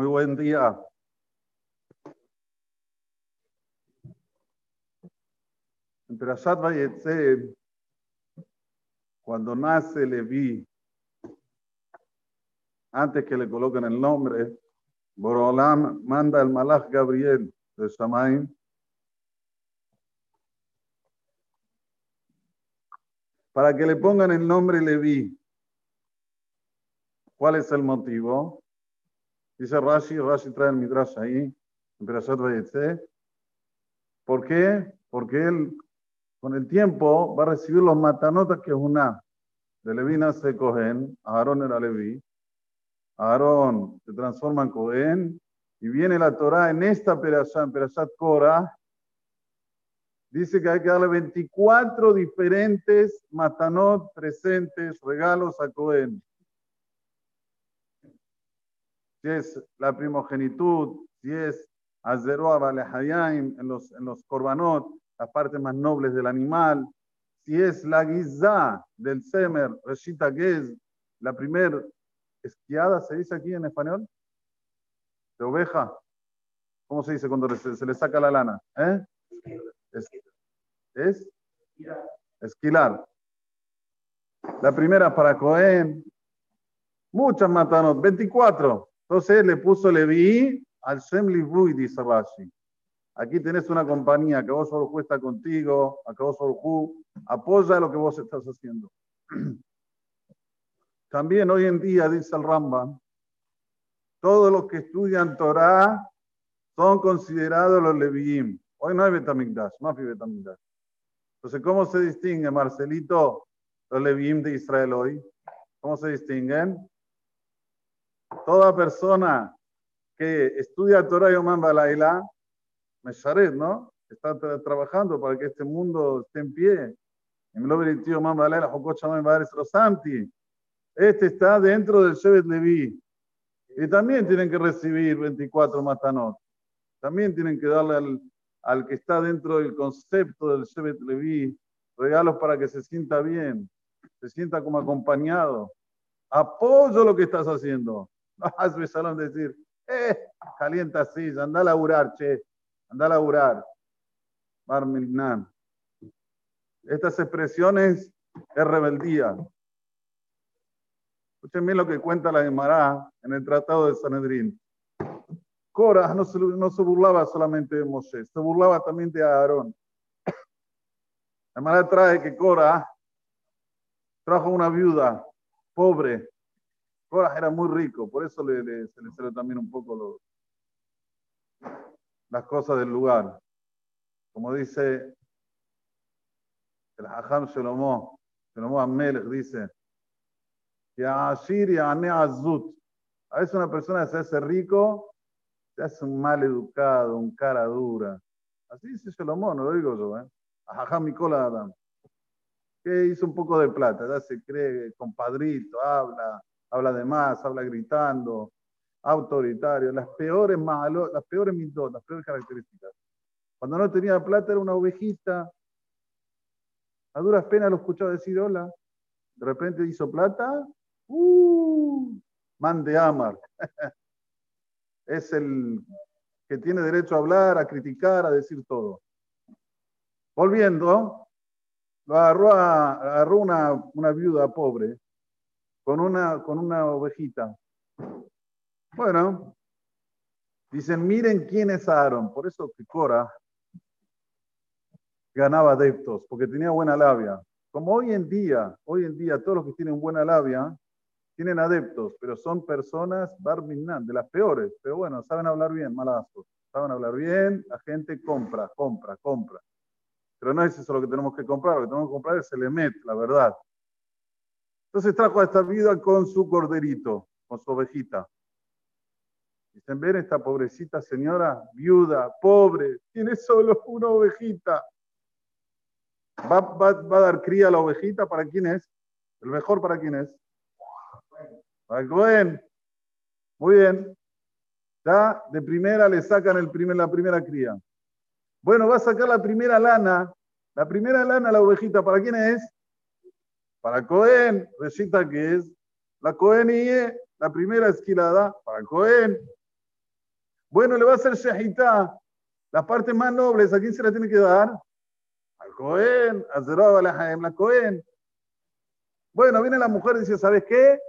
Muy buen día. En Perashat Vayetze, cuando nace Leví, antes que le coloquen el nombre, Borolam manda al Malach Gabriel de Shamaim para que le pongan el nombre Leví. ¿Cuál es el motivo? Dice Rashi, Rashi trae el Midrash ahí, en Perashat Vayetze. ¿Por qué? Porque él con el tiempo va a recibir los matanotas que es una. De Leví nace Cohen, Aarón era Leví. Aarón se transforma en Cohen y viene la Torah en esta Perashat, en Perashat Korah, dice que hay que darle 24 diferentes matanot presentes, regalos a Cohen. Si es la primogenitud, si es Azeroa en los, en los korbanot, las partes más nobles del animal, si es la guizá del semer, Reshita Gez, la primer esquiada, ¿se dice aquí en español? De oveja. ¿Cómo se dice cuando se, le saca la lana? ¿Eh? Es, es esquilar. La primera para Cohen. Muchas matanot, 24. Entonces le puso Levi al Shem Livui, dice Rashi. Aquí tenés una compañía que vos solo está contigo, que vos apoya lo que vos estás haciendo. También hoy en día, dice el Rambam, todos los que estudian Torah son considerados los Leviim. Hoy no hay Betamigdash, no hay Betamigdash. Entonces, ¿cómo se distingue, Marcelito, los Leviim de Israel hoy? ¿Cómo se distinguen? Toda persona que estudia Torah y Oman Balaila Mesharet, ¿no? Está trabajando para que este mundo esté en pie. Este está dentro del Shevet Levi. Y también tienen que recibir 24 matanot. También tienen que darle al, al que está dentro del concepto del Shevet Levi regalos para que se sienta bien, se sienta como acompañado. Apoyo lo que estás haciendo. No has decir, eh, calienta así, anda a laburar, che. Anda a laburar. Barmignan. Estas expresiones es rebeldía. Escuchen bien lo que cuenta la Gemara en el Tratado de Sanedrín. Cora no se, no se burlaba solamente de Moshe, se burlaba también de Aarón. La Gemara trae que Cora trajo una viuda pobre. Cora era muy rico, por eso le, se le sale también un poco los, las cosas del lugar. Como dice el Hajam Shlomo, Shlomo Amelech dice, a veces una persona se hace rico, se hace un mal educado, un cara dura. Así dice Shlomo, no lo digo yo, ¿eh? A Hajam Mikola Adam. Que hizo un poco de plata, ya se cree compadrito, habla, habla de más, habla gritando, autoritario, las peores malos, las peores mitos, las peores características. Cuando no tenía plata era una ovejita. A duras penas lo escuchaba decir hola. De repente hizo plata. ¡Uh! Man de Amar. es el que tiene derecho a hablar, a criticar, a decir todo. Volviendo, lo agarró, una, una, viuda pobre con una, con una ovejita. Bueno, dicen, miren quién es Aarón. Por eso que Cora ganaba adeptos, porque tenía buena labia. Como hoy en día, hoy en día todos los que tienen buena labia tienen adeptos, pero son personas barminan, de las peores. Pero bueno, saben hablar bien, malazos. Saben hablar bien, la gente compra, compra, compra. Pero no es eso lo que tenemos que comprar, lo que tenemos que comprar es el Emet, la verdad. Entonces trajo a esta vida con su corderito, con su ovejita. Dicen, ven esta pobrecita señora, viuda, pobre, tiene solo una ovejita. ¿Va, a dar cría a la ovejita? ¿Para quién es? ¿El mejor para quién es? Para Cohen. Muy bien. Ya de primera le sacan el primer, la primera cría. Bueno, va a sacar la primera lana. La primera lana, la ovejita, ¿para quién es? Para Cohen. Resulta que es la Cohen y la primera esquilada para Cohen. Bueno, le va a hacer shahitá. Las partes más nobles, ¿a quién se la tiene que dar? Al Cohen, a Zerab, la Cohen. Bueno, viene la mujer y dice, ¿sabes qué?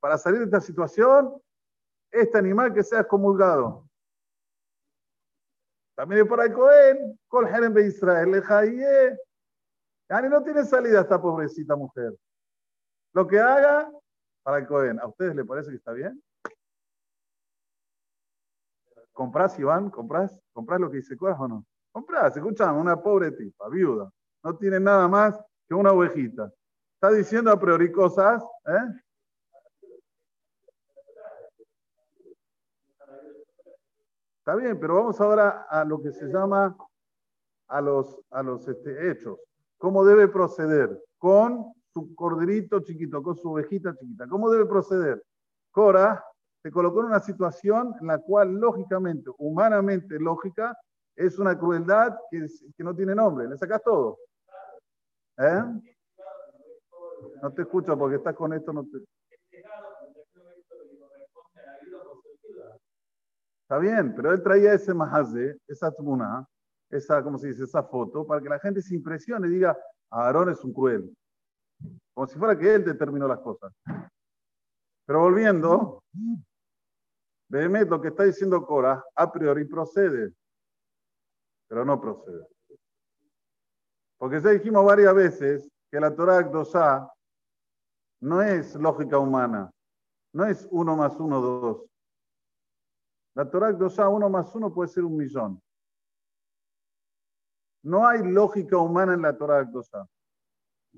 Para salir de esta situación, este animal que sea excomulgado. También es para el Cohen, Col de Israel, Yani no tiene salida esta pobrecita mujer. Lo que haga para el Cohen, ¿a ustedes les parece que está bien? ¿Comprás, Iván? ¿Comprás? ¿Comprás lo que dice Coras o no? Comprás, escuchame, una pobre tipa, viuda. No tiene nada más que una ovejita. Está diciendo a priori cosas, ¿eh? Está bien, pero vamos ahora a lo que se llama a los, a los este, hechos. ¿Cómo debe proceder? Con su corderito chiquito, con su ovejita chiquita. ¿Cómo debe proceder? Cora se colocó en una situación en la cual, lógicamente, humanamente lógica, es una crueldad que, no tiene nombre. Le sacas todo. ¿Eh? No te escucho porque estás con esto. No te... Está bien, pero él traía ese mahaze, esa tmuna, esa, ¿cómo se dice? Esa foto, para que la gente se impresione y diga, Aarón es un cruel. Como si fuera que él determinó las cosas. Pero volviendo, Behemet, lo que está diciendo Cora, a priori procede, pero no procede. Porque ya dijimos varias veces que la Torah Akdosá no es lógica humana, no es uno más uno, dos. La Torah 2A, uno más uno puede ser un millón. No hay lógica humana en la Torah 2A.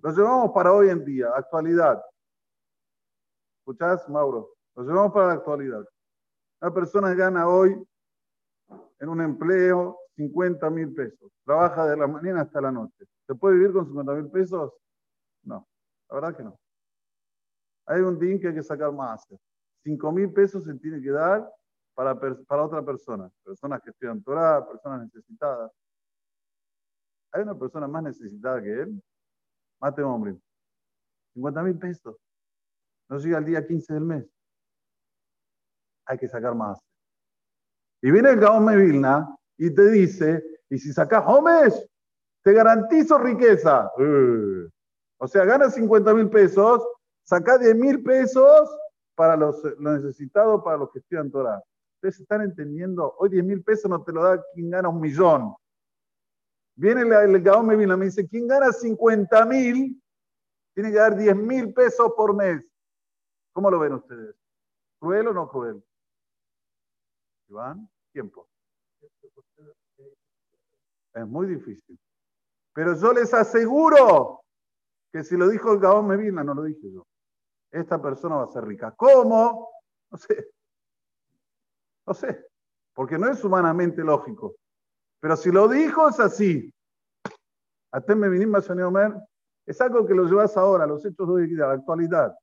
Lo llevamos para hoy en día, actualidad. ¿Escuchás, Mauro? Lo llevamos para la actualidad. Una persona gana hoy en un empleo 50 mil pesos. Trabaja de la mañana hasta la noche. ¿Se puede vivir con 50 mil pesos? No, la verdad que no. Hay un DIN que hay que sacar más. 5 mil pesos se tiene que dar para, para otra persona, personas que estudian Torah, personas necesitadas. ¿Hay una persona más necesitada que él? Mate hombre. 50 mil pesos. No llega el día 15 del mes. Hay que sacar más. Y viene el Gaón Vilna y te dice, y si sacas homes, te garantizo riqueza. Uh. O sea, ganas 50 mil pesos, saca 10 mil pesos para los, los necesitados, para los que estudian Torah. Ustedes están entendiendo, hoy 10 mil pesos no te lo da quien gana un millón. Viene el, el Gaón me dice, quien gana 50 mil, tiene que dar 10 mil pesos por mes. ¿Cómo lo ven ustedes? ¿Cruel o no cruel? Iván, tiempo. Es muy difícil. Pero yo les aseguro que si lo dijo el Gaón Medina, no lo dije yo. Esta persona va a ser rica. ¿Cómo? No sé. No sé, porque no es humanamente lógico. Pero si lo dijo, es así. es algo que lo llevas ahora, los hechos de la actualidad.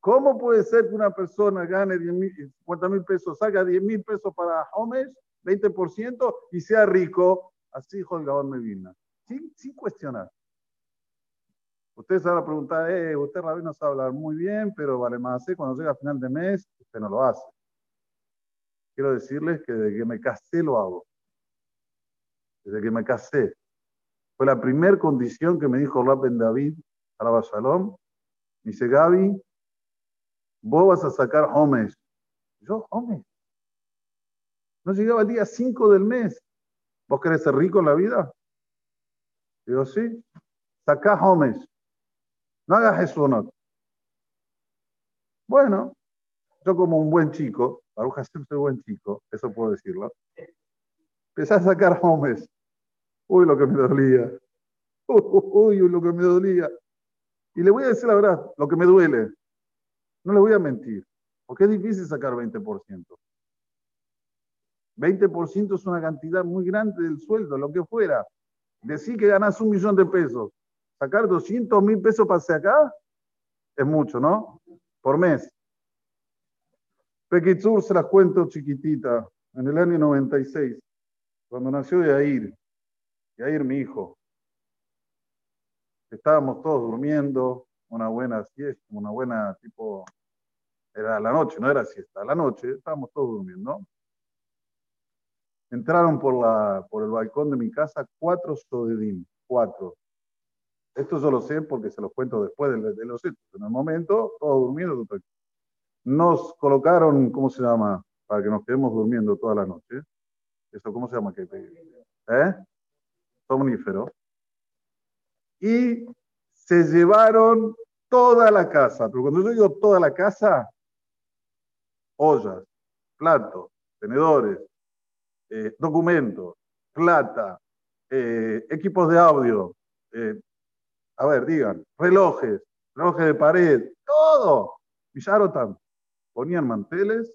¿Cómo puede ser que una persona gane 50 mil pesos, saca 10 mil pesos para homes, 20%, y sea rico? Así dijo el Gabón Medina, sin, sin cuestionar. Ustedes van a preguntar, eh, usted Rabino sabe hablar muy bien, pero vale más, ¿eh? cuando llega a final de mes, usted no lo hace quiero decirles que desde que me casé lo hago. Desde que me casé. Fue la primera condición que me dijo Rapen David, la Shalom. Me dice, Gaby, vos vas a sacar homes. Yo, homes. No llegaba el día 5 del mes. ¿Vos querés ser rico en la vida? Digo, sí. Sacá homes. No hagas eso, no. Bueno, yo como un buen chico, Baruch Hashem soy buen chico, eso puedo decirlo. Empecé a sacar hombres. Uy, lo que me dolía. Uy, lo que me dolía. Y le voy a decir la verdad, lo que me duele. No le voy a mentir, porque es difícil sacar 20%. 20% es una cantidad muy grande del sueldo, lo que fuera. Decir que ganas un millón de pesos, sacar 200 mil pesos para acá, es mucho, ¿no? Por mes. Pequitzur se las cuento chiquitita, en el año 96, cuando nació Yair, Yair mi hijo. Estábamos todos durmiendo, una buena siesta, una buena tipo, era la noche, no era siesta, la noche, estábamos todos durmiendo. entraron por, la, por el balcón de mi casa cuatro sodedim, cuatro. Esto yo lo sé porque se los cuento después de, los hechos. En el momento, todos durmiendo. Nos colocaron, ¿cómo se llama? Para que nos quedemos durmiendo toda la noche. ¿Eso cómo se llama? ¿Eh? Somnífero. Y se llevaron toda la casa. Pero cuando yo digo toda la casa, ollas, platos, tenedores, eh, documentos, plata, eh, equipos de audio, eh, a ver, digan, relojes, relojes de pared, todo. Villarotan. Ponían manteles,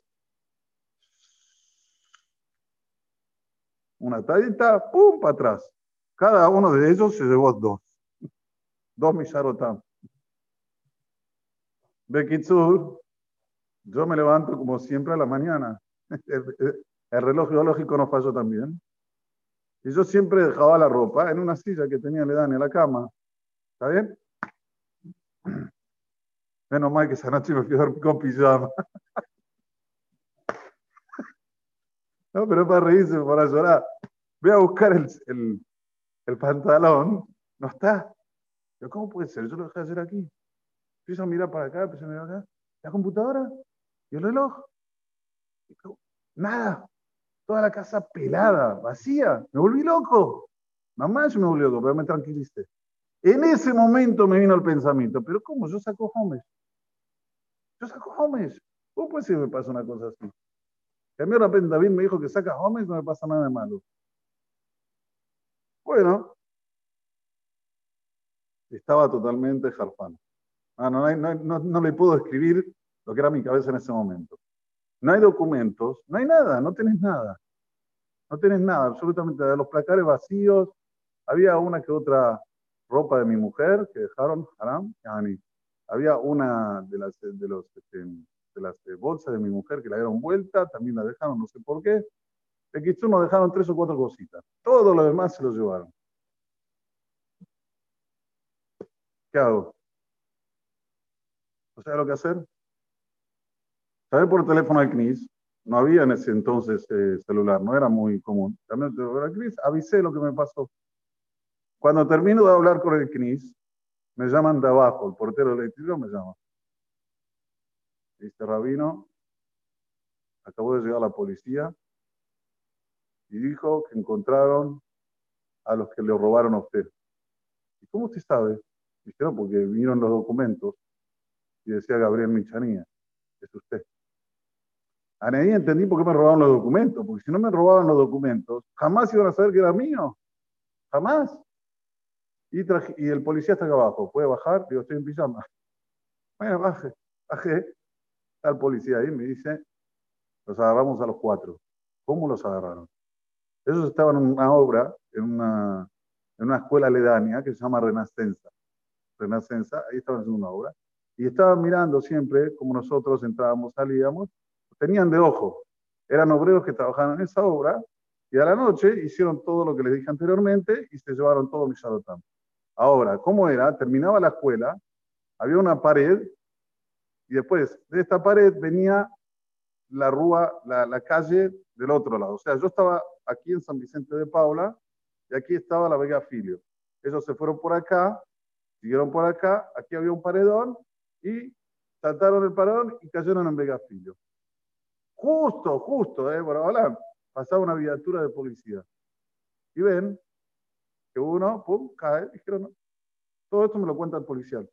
una tallita, pum, para atrás. Cada uno de ellos se llevó dos. Dos Millarotam. Bekitsur, yo me levanto como siempre a la mañana. El reloj biológico no falló también. Y yo siempre dejaba la ropa en una silla que tenía Ledani en la cama. ¿Está bien? Menos mal que esa noche me fui a dormir con pijama. No, pero para reírse, para llorar. Voy a buscar el, el pantalón. No está. Pero ¿cómo puede ser? Yo lo dejé hacer aquí. Empiezo a mirar para acá, empiezo a mirar acá. La computadora y el reloj. Nada. Toda la casa pelada, vacía. Me volví loco. Mamá, yo me volví loco, pero me tranquilicé. En ese momento me vino el pensamiento, pero ¿cómo? Yo saco Homes. Yo saco Homes. ¿Cómo puede ser que me pasa una cosa así? Que a mí de repente David me dijo que saca Homes, no me pasa nada de malo. Bueno, estaba totalmente jarfán. Ah, no, le puedo escribir lo que era mi cabeza en ese momento. No hay documentos, no hay nada, no tenés nada. No tenés nada, absolutamente. De los placares vacíos, había una que otra ropa de mi mujer que dejaron, haram, Había una de las, de este, las eh, bolsas de mi mujer que la dieron vuelta, también la dejaron, no sé por qué. De Kitsu nos dejaron tres o cuatro cositas. Todo lo demás se lo llevaron. ¿Qué hago? ¿No sé lo que hacer? Sabes por teléfono al CNIS. No había en ese entonces eh, celular, no era muy común. También al CNIS, avisé lo que me pasó. Cuando termino de hablar con el CNIS, me llaman de abajo, el portero eléctrico me llama. Dice, Rabino, acabó de llegar la policía y dijo que encontraron a los que le robaron a usted. ¿Y cómo usted sabe? Dijeron, porque vinieron los documentos y decía Gabriel Michanía, es usted. A nadie entendí por qué me robaron los documentos, porque si no me robaban los documentos, jamás iban a saber que era mío. Jamás. Y, y el policía está acá abajo. ¿Puede bajar? Digo, estoy en pijama. Bueno, baje. Bajé. Está el policía ahí, me dice, los agarramos a los cuatro. ¿Cómo los agarraron? Ellos estaban en una obra, en una, en una escuela aledaña que se llama Renacenza. Renacenza, ahí estaban haciendo una obra. Y estaban mirando siempre como nosotros entrábamos, salíamos, tenían de ojo. Eran obreros que trabajaban en esa obra y a la noche hicieron todo lo que les dije anteriormente y se llevaron todo mi Shadotam. Ahora, ¿cómo era? Terminaba la escuela, había una pared y después de esta pared venía la rúa, la, la calle del otro lado. O sea, yo estaba aquí en San Vicente de Paula y aquí estaba la Vega Filio. Ellos se fueron por acá, siguieron por acá, aquí había un paredón y saltaron el paredón y cayeron en Vega Filio. Justo, justo, ¿eh? Por ahora pasaba una viatura de policía. Y ven que uno, pum, cae. Dijeron, todo esto me lo cuenta el policial.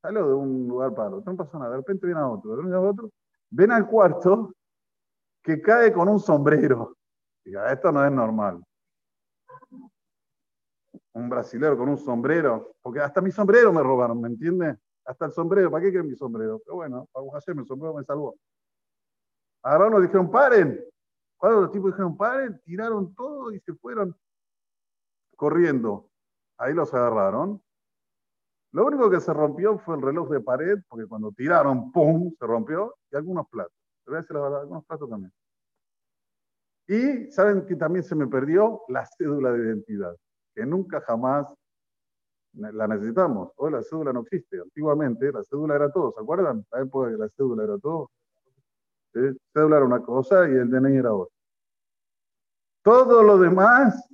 Salió de un lugar para otro, no pasa nada. De repente viene a otro, de otro. Ven al cuarto que cae con un sombrero. Diga, esto no es normal. Un brasilero con un sombrero, porque hasta mi sombrero me robaron, ¿me entiendes? Hasta el sombrero, ¿para qué quieren mi sombrero? Pero bueno, para hacer el sombrero me salvó. Agarraron y dijeron, paren. Cuando los tipos dijeron, paren, tiraron todo y se fueron corriendo. Ahí los agarraron. Lo único que se rompió fue el reloj de pared, porque cuando tiraron, ¡pum!, se rompió, y algunos platos. Voy a decir la verdad, algunos platos también. Y saben que también se me perdió la cédula de identidad, que nunca jamás la necesitamos. Hoy la cédula no existe. Antiguamente la cédula era todo, ¿se acuerdan? La época que la cédula era todo. ¿sí? Cédula era una cosa y el DNI era otra. Todo lo demás,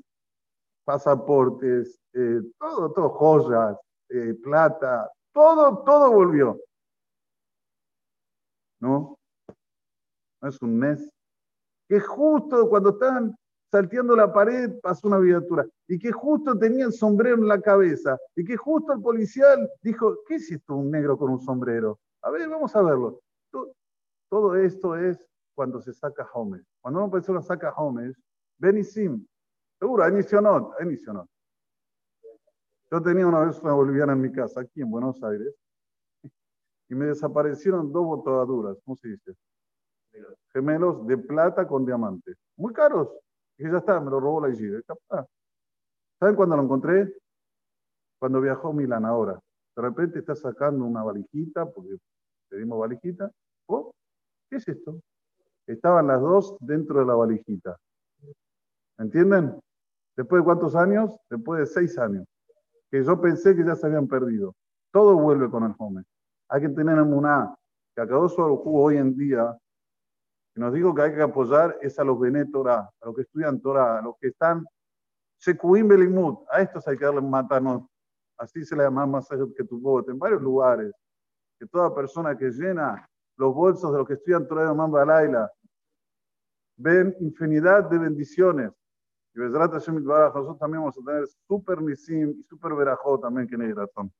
pasaportes, eh, todo, todo, joyas, eh, plata, todo, todo volvió. ¿No? No es un mes. Que justo cuando estaban salteando la pared pasó una viatura y que justo tenía el sombrero en la cabeza y que justo el policial dijo, ¿qué es esto un negro con un sombrero? A ver, vamos a verlo. Todo esto es cuando se saca Homer. Cuando una persona saca Homer, Benisim, seguro, inicionó, inicionó. Yo tenía una vez una boliviana en mi casa, aquí en Buenos Aires, y me desaparecieron dos botaduras, ¿cómo se dice? Gemelos de plata con diamante. Muy caros. Y ya está, me lo robó la IG. ¿Saben cuándo lo encontré? Cuando viajó a Milán ahora. De repente está sacando una valijita, porque pedimos valijita. Oh, ¿qué es esto? Estaban las dos dentro de la valijita. ¿Entienden? Después de cuántos años? Después de seis años. Que yo pensé que ya se habían perdido. Todo vuelve con el home. Hay que tener en una que acabó su hoy en día, nos digo que hay que apoyar es a los Benet Torah, a los que estudian Torah, a los que están Sekuim Belimut, a estos hay que darles matanos. Así se le llama más que tu voto, en varios lugares. Que toda persona que llena los bolsos de los que estudian Torah de Mamba Laila ven infinidad de bendiciones. Y nosotros también vamos a tener super nisim y super verajó también que hay razón.